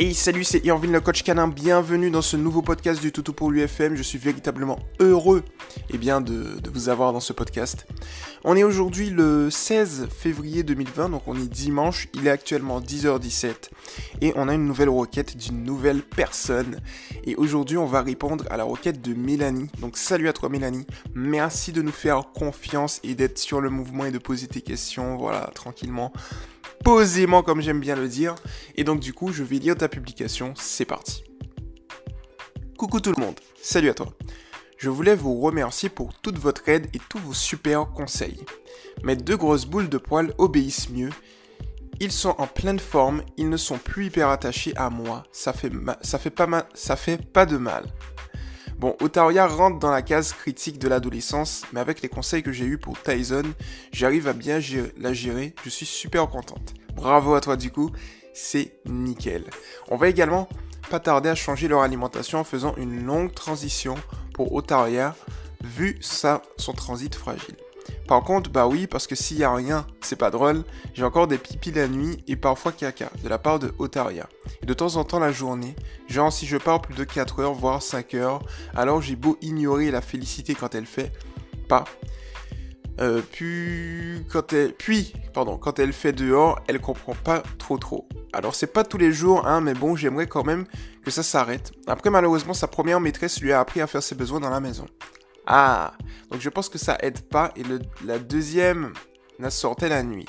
Et salut, c'est Irvin le coach canin, bienvenue dans ce nouveau podcast du Toutou pour l'UFM. Je suis véritablement heureux eh bien, de, de, vous avoir dans ce podcast. On est aujourd'hui le 16 février 2020, donc on est dimanche, il est actuellement 10h17 et on a une nouvelle requête d'une nouvelle personne. Et aujourd'hui on va répondre à la requête de Mélanie. Donc salut à toi Mélanie, merci de nous faire confiance et d'être sur le mouvement et de poser tes questions, voilà, tranquillement posément comme j'aime bien le dire. Et donc du coup, je vais lire ta publication, c'est parti. Coucou tout le monde, salut à toi. Je voulais vous remercier pour toute votre aide et tous vos super conseils. Mes deux grosses boules de poils obéissent mieux. Ils sont en pleine forme, ils ne sont plus hyper attachés à moi. Ça fait, ça fait, pas, ça fait pas de mal. Bon, Otaria rentre dans la case critique de l'adolescence, mais avec les conseils que j'ai eus pour Tyson, j'arrive à bien la gérer, je suis super contente. Bravo à toi du coup, c'est nickel. On va également pas tarder à changer leur alimentation en faisant une longue transition pour Otaria, vu son transit fragile. Par contre, bah oui, parce que s'il y a rien, c'est pas drôle, j'ai encore des pipis la nuit et parfois caca de la part de Otaria. Et de temps en temps la journée, genre si je pars plus de 4 heures, voire 5 heures, alors j'ai beau ignorer la félicité quand elle fait pas. Euh, puis, quand elle, puis, pardon, quand elle fait dehors, elle comprend pas trop trop. Alors c'est pas tous les jours, hein, mais bon, j'aimerais quand même que ça s'arrête. Après, malheureusement, sa première maîtresse lui a appris à faire ses besoins dans la maison. Ah, donc je pense que ça aide pas. Et la deuxième n'a sortait la nuit.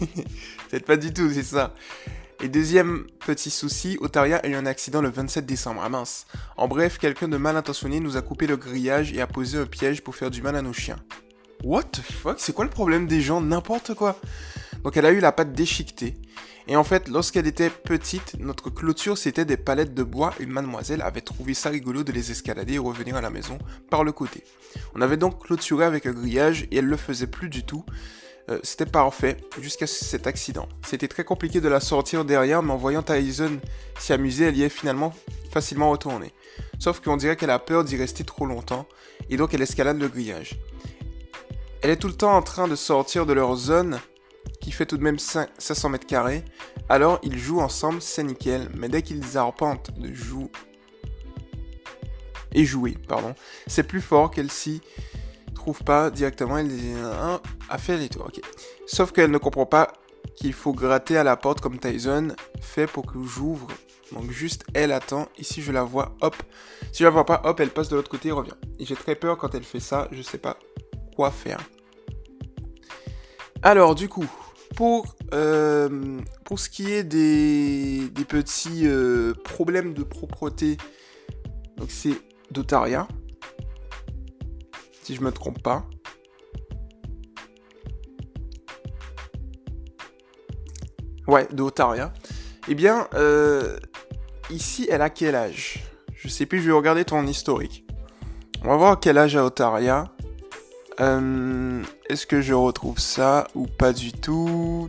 c'est pas du tout, c'est ça. Et deuxième petit souci, Otaria a eu un accident le 27 décembre. Ah mince. En bref, quelqu'un de mal intentionné nous a coupé le grillage et a posé un piège pour faire du mal à nos chiens. What the fuck? C'est quoi le problème des gens? N'importe quoi. Donc elle a eu la patte déchiquetée. Et en fait, lorsqu'elle était petite, notre clôture c'était des palettes de bois et mademoiselle avait trouvé ça rigolo de les escalader et revenir à la maison par le côté. On avait donc clôturé avec un grillage et elle le faisait plus du tout. Euh, c'était parfait jusqu'à cet accident. C'était très compliqué de la sortir derrière, mais en voyant Tyson s'y amuser, elle y est finalement facilement retournée. Sauf qu'on dirait qu'elle a peur d'y rester trop longtemps et donc elle escalade le grillage. Elle est tout le temps en train de sortir de leur zone qui fait tout de même 500 mètres carrés. Alors ils jouent ensemble, c'est nickel, mais dès qu'ils arpentent de jouer et jouer, pardon, c'est plus fort qu'elle s'y trouve pas directement. Elle dit un a fait les tours. Sauf qu'elle ne comprend pas qu'il faut gratter à la porte comme Tyson fait pour que j'ouvre. Donc juste elle attend. Ici je la vois, hop. Si je la vois pas, hop, elle passe de l'autre côté et revient. J'ai très peur quand elle fait ça. Je sais pas quoi faire. Alors du coup, pour, euh, pour ce qui est des, petits euh, problèmes de propreté, donc c'est d'Otaria, si je me trompe pas. Ouais, d'Otaria. Eh bien, euh, ici, elle a quel âge? Je sais plus, je vais regarder ton historique. On va voir quel âge a Otaria. Euh, est-ce que je retrouve ça ou pas du tout?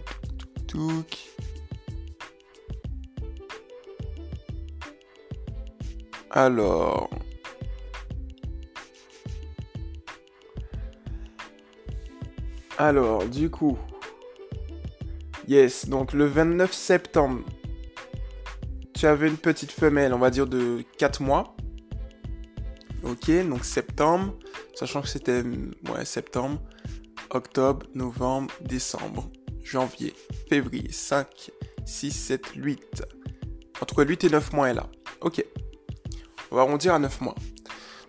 Alors... Alors, du coup... Yes, donc le 29 septembre, tu avais une petite femelle, on va dire de 4 mois. Ok, donc septembre, sachant que c'était septembre, octobre, novembre, décembre, janvier, février, 5, 6, 7, 8. Entre 8 et 9 mois est là. Ok. On va arrondir à 9 mois.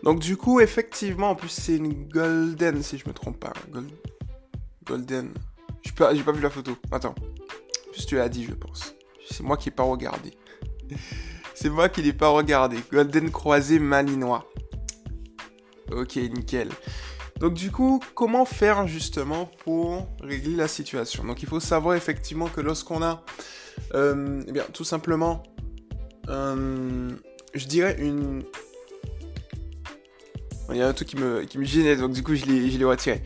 Donc du coup, effectivement, en plus c'est une golden, si je me trompe pas. golden. J'ai pas, pas vu la photo. Attends. Juste tu l'as dit, je pense. C'est moi qui n'ai pas regardé. c'est moi qui n'ai pas regardé. Golden croisé malinois. Ok, nickel. Donc du coup, comment faire justement pour régler la situation? Donc il faut savoir effectivement que lorsqu'on a, euh, eh bien, tout simplement, euh, je dirais une... Il y a un truc qui me, qui me gênait, donc du coup je l'ai retiré.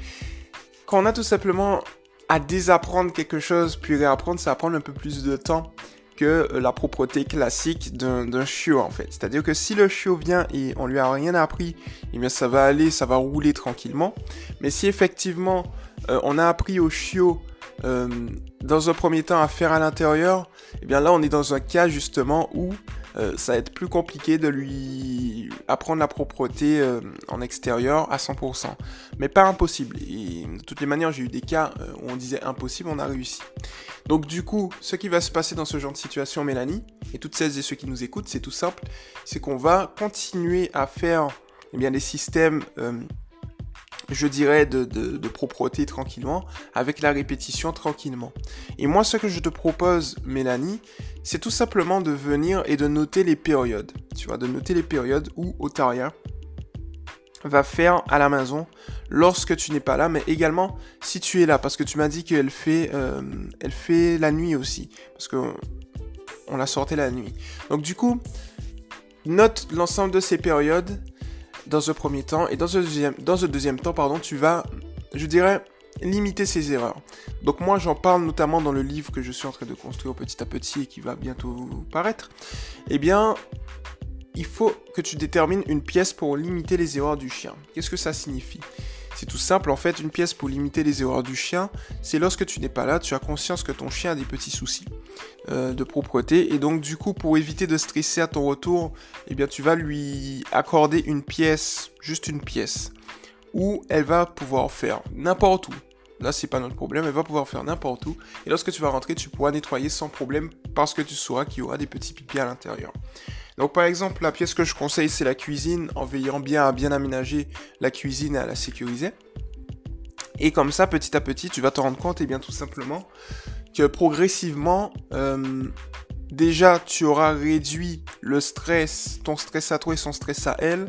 Quand on a tout simplement à désapprendre quelque chose, puis réapprendre, ça va prendre un peu plus de temps que la propreté classique d'un chiot en fait. C'est-à-dire que si le chiot vient et on lui a rien appris, eh ça va aller, ça va rouler tranquillement. Mais si effectivement euh, on a appris au chiot euh, dans un premier temps à faire à l'intérieur, eh bien là on est dans un cas justement où euh, ça va être plus compliqué de lui apprendre la propreté euh, en extérieur à 100%. Mais pas impossible. Et de toutes les manières, j'ai eu des cas où on disait impossible, on a réussi. Donc du coup, ce qui va se passer dans ce genre de situation, Mélanie, et toutes celles et ceux qui nous écoutent, c'est tout simple, c'est qu'on va continuer à faire eh bien, des systèmes je dirais, de, de, propreté tranquillement, avec la répétition tranquillement. Et moi, ce que je te propose, Mélanie, c'est tout simplement de venir et de noter les périodes. Tu vois, de noter les périodes où Otaria va faire à la maison lorsque tu n'es pas là, mais également si tu es là, parce que tu m'as dit qu'elle fait, euh, elle fait la nuit aussi, parce que on l'a sorti la nuit. Donc du coup, note l'ensemble de ces périodes dans un premier temps, et dans un deuxième, deuxième temps, pardon, tu vas, je dirais, limiter ces erreurs. Donc moi j'en parle notamment dans le livre que je suis en train de construire petit à petit et qui va bientôt paraître. Eh bien, il faut que tu détermines une pièce pour limiter les erreurs du chien. Qu'est-ce que ça signifie? C'est tout simple, en fait, une pièce pour limiter les erreurs du chien, c'est lorsque tu n'es pas là, tu as conscience que ton chien a des petits soucis euh, de propreté, et donc du coup, pour éviter de stresser à ton retour, eh bien, tu vas lui accorder une pièce, juste une pièce, où elle va pouvoir faire n'importe où. Là, c'est pas notre problème, elle va pouvoir faire n'importe où, et lorsque tu vas rentrer, tu pourras nettoyer sans problème parce que tu sauras qu'il y aura des petits pipis à l'intérieur. Donc par exemple, la pièce que je conseille, c'est la cuisine, en veillant bien à bien aménager la cuisine et à la sécuriser. Et comme ça, petit à petit, tu vas te rendre compte, et bien tout simplement, que progressivement, euh, déjà, tu auras réduit le stress, ton stress à toi et son stress à elle.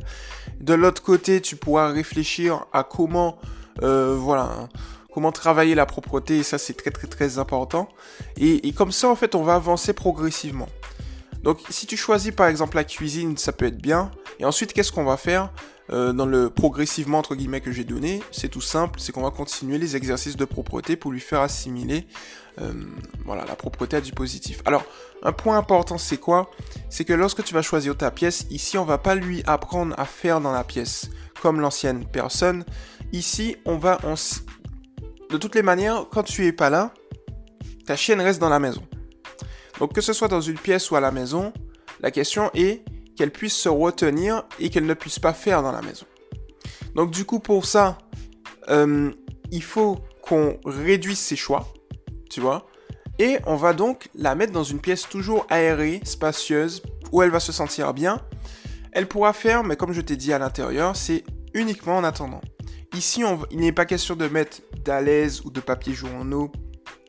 De l'autre côté, tu pourras réfléchir à comment, euh, voilà, comment travailler la propreté, et ça c'est très très très important. et, comme ça, en fait, on va avancer progressivement. Donc si tu choisis par exemple la cuisine, ça peut être bien. Et ensuite, qu'est-ce qu'on va faire euh, dans le progressivement entre guillemets que j'ai donné? C'est tout simple, c'est qu'on va continuer les exercices de propreté pour lui faire assimiler euh, voilà, la propreté à du positif. Alors, un point important, c'est quoi? C'est que lorsque tu vas choisir ta pièce, ici, on va pas lui apprendre à faire dans la pièce comme l'ancienne personne. Ici, on va... De toutes les manières, quand tu es pas là, ta chienne reste dans la maison. Donc que ce soit dans une pièce ou à la maison, la question est qu'elle puisse se retenir et qu'elle ne puisse pas faire dans la maison. Donc du coup pour ça, euh, il faut qu'on réduise ses choix, tu vois, et on va donc la mettre dans une pièce toujours aérée, spacieuse, où elle va se sentir bien. Elle pourra faire, mais comme je t'ai dit à l'intérieur, c'est uniquement en attendant. Ici, il n'est pas question de mettre d'alaise ou de papier journaux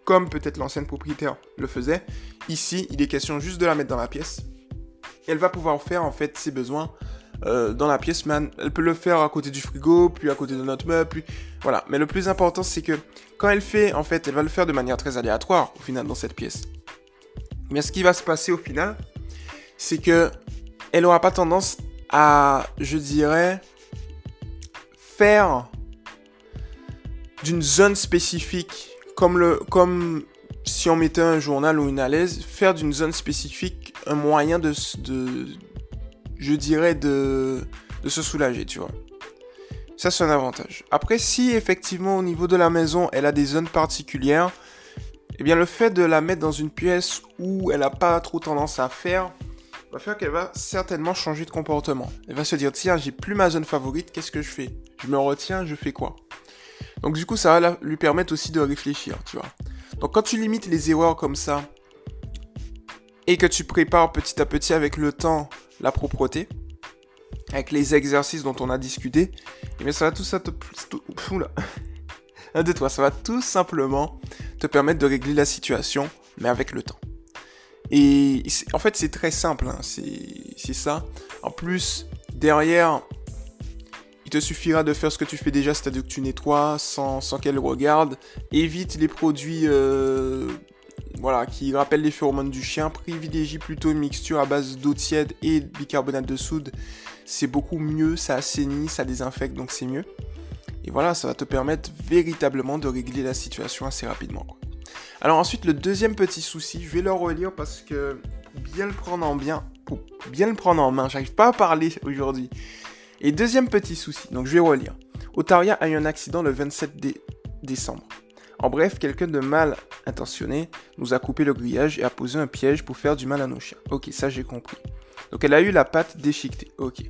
comme peut-être l'ancienne propriétaire le faisait. Ici, il est question juste de la mettre dans la pièce. Elle va pouvoir faire en fait ses besoins euh, dans la pièce, mais elle peut le faire à côté du frigo, puis à côté de notre meuble, puis voilà. Mais le plus important, c'est que quand elle fait, en fait, elle va le faire de manière très aléatoire au final dans cette pièce. Mais ce qui va se passer au final, c'est que elle n'aura pas tendance à, je dirais, faire d'une zone spécifique comme, si on mettait un journal ou une alaise, faire d'une zone spécifique un moyen de, de je dirais, de, de se soulager, tu vois. Ça, c'est un avantage. Après, si effectivement au niveau de la maison, elle a des zones particulières, eh bien le fait de la mettre dans une pièce où elle n'a pas trop tendance à faire, va faire qu'elle va certainement changer de comportement. Elle va se dire, tiens, j'ai plus ma zone favorite, qu'est-ce que je fais? Je me retiens, je fais quoi? Donc du coup, ça va lui permettre aussi de réfléchir, tu vois. Donc quand tu limites les erreurs comme ça, et que tu prépares petit à petit avec le temps la propreté, avec les exercices dont on a discuté, et eh bien ça va tout ça te... Un ça va tout simplement te permettre de régler la situation, mais avec le temps. Et en fait, c'est très simple, hein. c'est ça. En plus, derrière, il te suffira de faire ce que tu fais déjà, c'est-à-dire que tu nettoies sans, qu'elle regarde. Évite les produits euh, voilà, qui rappellent les phéromones du chien. Privilégie plutôt une mixture à base d'eau tiède et de bicarbonate de soude. C'est beaucoup mieux, ça assainit, ça désinfecte, donc c'est mieux. Et voilà, ça va te permettre véritablement de régler la situation assez rapidement. Alors ensuite, le deuxième petit souci, je vais le relire parce que bien le prendre en bien, bien le prendre en main, j'arrive pas à parler aujourd'hui. Et deuxième petit souci, donc je vais relire. Otaria a eu un accident le 27 décembre. En bref, quelqu'un de mal intentionné nous a coupé le grillage et a posé un piège pour faire du mal à nos chiens. Ok, ça j'ai compris. Donc elle a eu la patte déchiquetée. Ok.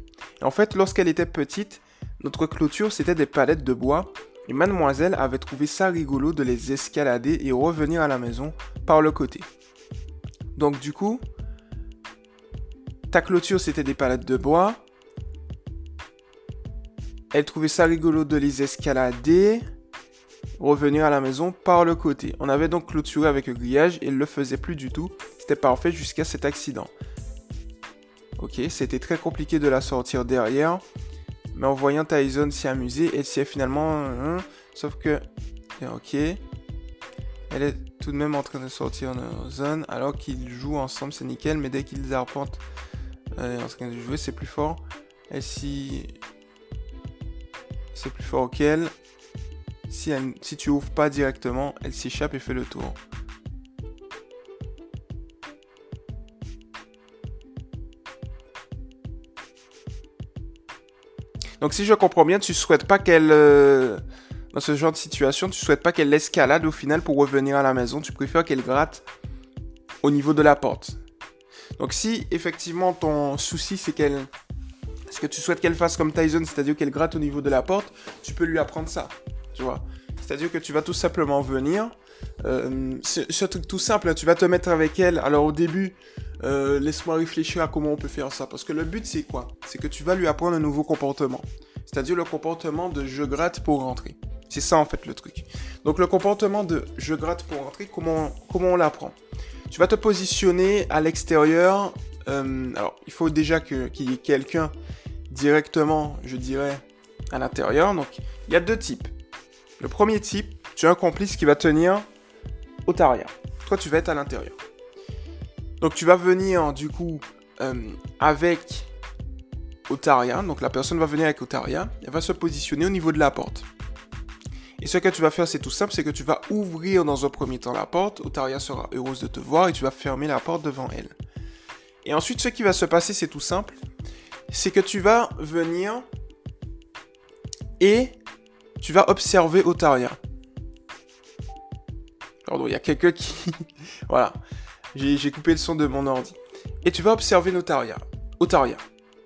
En fait, lorsqu'elle était petite, notre clôture c'était des palettes de bois et mademoiselle avait trouvé ça rigolo de les escalader et revenir à la maison par le côté. Donc du coup, ta clôture c'était des palettes de bois. Elle trouvait ça rigolo de les escalader, revenir à la maison par le côté. On avait donc clôturé avec le grillage et elle le faisait plus du tout. C'était parfait jusqu'à cet accident. Ok, c'était très compliqué de la sortir derrière. Mais en voyant Tyson s'y amuser, elle s'y est finalement... Hein, sauf que... Ok. Elle est tout de même en train de sortir de zone alors qu'ils jouent ensemble, c'est nickel. Mais dès qu'ils arpentent elle est en train de jouer, c'est plus fort. Elle s'y... C'est plus fort qu'elle. Si, tu ouvres pas directement, elle s'échappe et fait le tour. Donc si je comprends bien, tu souhaites pas qu'elle... Euh, dans ce genre de situation, tu souhaites pas qu'elle escalade au final pour revenir à la maison. Tu préfères qu'elle gratte au niveau de la porte. Donc si effectivement ton souci c'est qu'elle... Ce que tu souhaites qu'elle fasse comme Tyson, c'est-à-dire qu'elle gratte au niveau de la porte, tu peux lui apprendre ça. Tu vois C'est-à-dire que tu vas tout simplement venir. Euh, c'est un truc tout simple, tu vas te mettre avec elle. Alors au début, euh, laisse-moi réfléchir à comment on peut faire ça. Parce que le but, c'est quoi? C'est que tu vas lui apprendre un nouveau comportement. C'est-à-dire le comportement de je gratte pour rentrer. C'est ça en fait le truc. Donc le comportement de je gratte pour rentrer, comment, comment on l'apprend? Tu vas te positionner à l'extérieur. Euh, alors il faut déjà qu'il y ait quelqu'un directement, je dirais, à l'intérieur. Donc il y a deux types. Le premier type, tu as un complice qui va tenir au taria. Toi tu vas être à l'intérieur. Donc tu vas venir du coup euh, avec Otaria. Donc la personne va venir avec Otaria. Elle va se positionner au niveau de la porte. Et ce que tu vas faire, c'est tout simple, c'est que tu vas ouvrir dans un premier temps la porte. Otaria sera heureuse de te voir et tu vas fermer la porte devant elle. Et ensuite, ce qui va se passer, c'est tout simple. C'est que tu vas venir et tu vas observer Otaria. Pardon, il y a quelqu'un qui... voilà. J'ai coupé le son de mon ordi. Et tu vas observer Notaria. Otaria.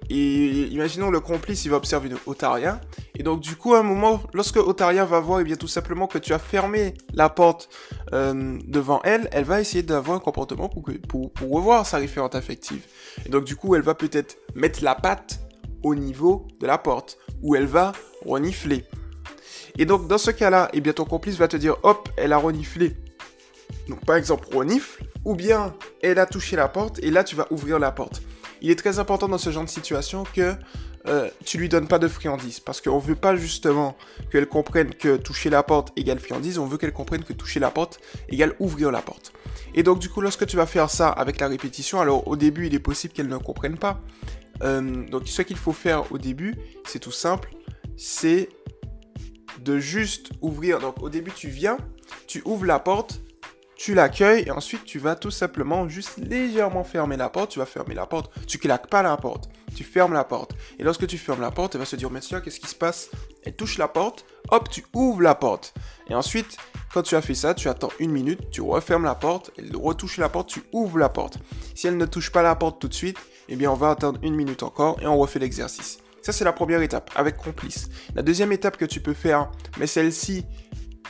Et imaginons le complice, il va observer Otaria. Et donc du coup, à un moment, lorsque Otaria va voir, et eh bien tout simplement que tu as fermé la porte euh, devant elle, elle va essayer d'avoir un comportement pour revoir sa référente affective. Et donc du coup, elle va peut-être mettre la patte au niveau de la porte, où elle va renifler. Et donc dans ce cas-là, et eh bien ton complice va te dire, hop, elle a reniflé. Donc par exemple, renifle, ou bien elle a touché la porte et là tu vas ouvrir la porte. Il est très important dans ce genre de situation que euh, tu lui donnes pas de friandises parce qu'on veut pas justement qu'elle comprenne que toucher la porte égale friandise, on veut qu'elle comprenne que toucher la porte égale ouvrir la porte. Et donc du coup lorsque tu vas faire ça avec la répétition, alors au début il est possible qu'elle ne comprenne pas. Euh, donc ce qu'il faut faire au début, c'est tout simple, c'est de juste ouvrir. Donc au début tu viens, tu ouvres la porte, tu l'accueilles et ensuite tu vas tout simplement juste légèrement fermer la porte. Tu vas fermer la porte. Tu claques pas la porte. Tu fermes la porte. Et lorsque tu fermes la porte, elle va se dire, monsieur, qu'est-ce qui se passe? Elle touche la porte. Hop, tu ouvres la porte. Et ensuite, quand tu as fait ça, tu attends une minute, tu refermes la porte, elle retouche la porte, tu ouvres la porte. Si elle ne touche pas la porte tout de suite, eh bien on va attendre une minute encore et on refait l'exercice. Ça c'est la première étape, avec complice. La deuxième étape que tu peux faire, mais celle-ci,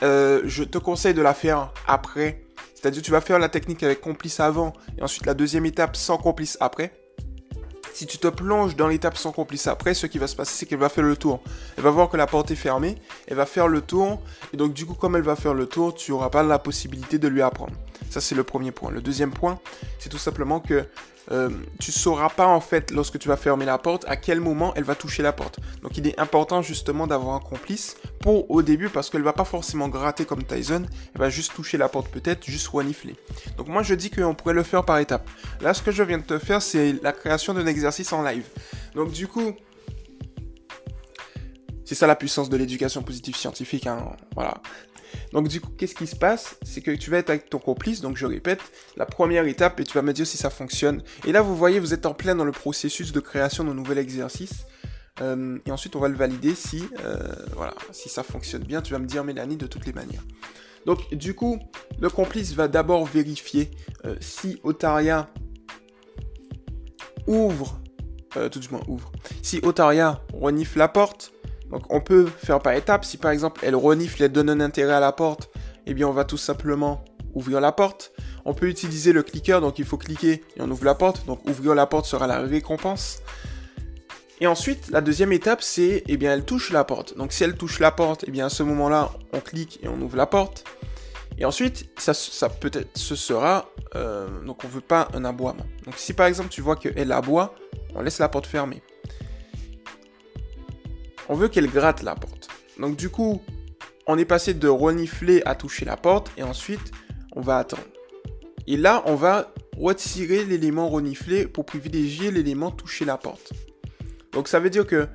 euh, je te conseille de la faire après c'est-à-dire tu vas faire la technique avec complice avant et ensuite la deuxième étape sans complice après. Si tu te plonges dans l'étape sans complice après, ce qui va se passer, c'est qu'elle va faire le tour. Elle va voir que la porte est fermée, elle va faire le tour, et donc du coup, comme elle va faire le tour, tu n'auras pas la possibilité de lui apprendre. Ça, c'est le premier point. Le deuxième point, c'est tout simplement que euh, tu sauras pas en fait lorsque tu vas fermer la porte à quel moment elle va toucher la porte. Donc il est important justement d'avoir un complice pour au début parce qu'elle va pas forcément gratter comme Tyson, elle va juste toucher la porte peut-être, juste renifler. Donc moi je dis qu'on pourrait le faire par étapes. Là ce que je viens de te faire c'est la création d'un exercice en live. Donc du coup c'est ça la puissance de l'éducation positive scientifique, hein. voilà. Donc du coup, qu'est-ce qui se passe? C'est que tu vas être avec ton complice, donc je répète, la première étape, et tu vas me dire si ça fonctionne. Et là, vous voyez, vous êtes en plein dans le processus de création d'un nouvel exercice. Euh, et ensuite, on va le valider si, euh, si ça fonctionne bien. Tu vas me dire, Mélanie, de toutes les manières. Donc du coup, le complice va d'abord vérifier euh, si Otaria ouvre, tout du moins ouvre, si Otaria renifle la porte. Donc on peut faire par étapes. Si par exemple elle renifle et donne un intérêt à la porte, eh bien on va tout simplement ouvrir la porte. On peut utiliser le clicker, donc il faut cliquer et on ouvre la porte. Donc ouvrir la porte sera la récompense. Et ensuite, la deuxième étape, c'est, eh bien, elle touche la porte. Donc si elle touche la porte, eh bien, à ce moment-là, on clique et on ouvre la porte. Et ensuite, ça, peut-être, ce sera, euh, donc on veut pas un aboiement. Donc si par exemple tu vois qu'elle aboie, on laisse la porte fermée. On veut qu'elle gratte la porte. Donc du coup, on est passé de renifler à toucher la porte et ensuite on va attendre. Et là, on va retirer l'élément reniflé pour privilégier l'élément toucher la porte. Donc ça veut dire que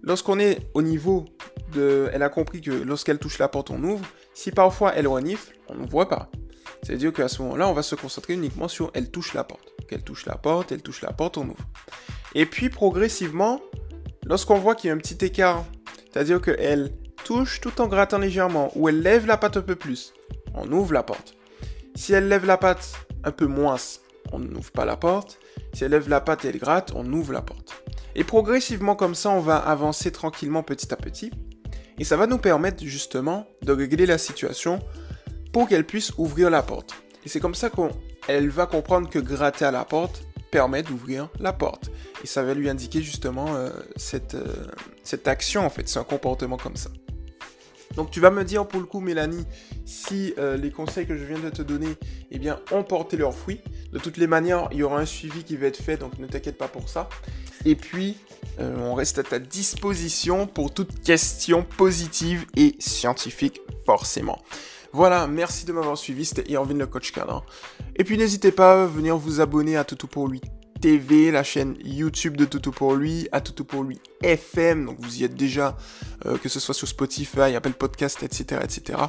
lorsqu'on est au niveau de... Elle a compris que lorsqu'elle touche la porte, on ouvre. Si parfois elle renifle, on ne voit pas. C'est-à-dire qu'à ce moment-là, on va se concentrer uniquement sur elle touche la porte. Qu'elle touche la porte, elle touche la porte, on ouvre. Et puis progressivement, lorsqu'on voit qu'il y a un petit écart, c'est-à-dire qu'elle touche tout en grattant légèrement, ou elle lève la patte un peu plus, on ouvre la porte. Si elle lève la patte un peu moins, on n'ouvre pas la porte. Si elle lève la patte et elle gratte, on ouvre la porte. Et progressivement comme ça, on va avancer tranquillement petit à petit. Et ça va nous permettre justement de régler la situation pour qu'elle puisse ouvrir la porte. Et c'est comme ça qu'elle va comprendre que gratter à la porte permet d'ouvrir la porte. Et ça va lui indiquer justement euh, cette, euh, cette action en fait, c'est un comportement comme ça. Donc tu vas me dire pour le coup Mélanie si euh, les conseils que je viens de te donner eh bien, ont porté leurs fruits. De toutes les manières, il y aura un suivi qui va être fait, donc ne t'inquiète pas pour ça. Et puis, on reste à ta disposition pour toute question positive et scientifique forcément. Voilà, merci de m'avoir suivi, c'était Irvin le coach canin. Et puis n'hésitez pas à venir vous abonner à Toutou pour lui TV, la chaîne YouTube de Toutou pour lui, à Toutou pour lui FM, donc vous y êtes déjà, euh, que ce soit sur Spotify, Apple Podcast, etc., etc.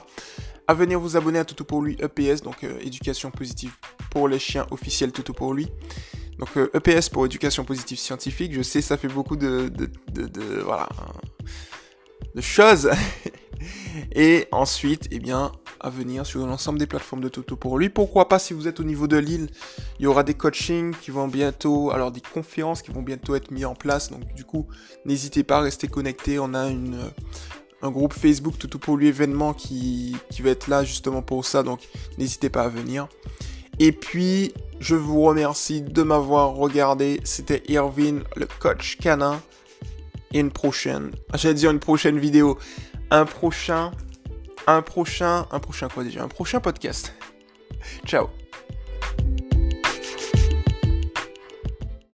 À venir vous abonner à Toutou pour lui EPS, donc euh, éducation positive pour les chiens officiels Toutou pour lui. Donc EPS euh, e pour éducation positive scientifique, je sais ça fait beaucoup de voilà, de choses. Et ensuite, eh bien, à venir sur l'ensemble des plateformes de Toto pour lui. Pourquoi pas si vous êtes au niveau de l'île, il y aura des coachings qui vont bientôt, alors des conférences qui vont bientôt être mises en place. Donc du coup, n'hésitez pas à rester connecté. On a une, un groupe Facebook Toto pour lui événement qui, qui va être là justement pour ça. Donc n'hésitez pas à venir. Et puis, je vous remercie de m'avoir regardé. C'était Irvin, le coach canin. Une prochaine, j'allais dire une prochaine vidéo. Un prochain, un prochain, un prochain quoi déjà? Un prochain podcast. Ciao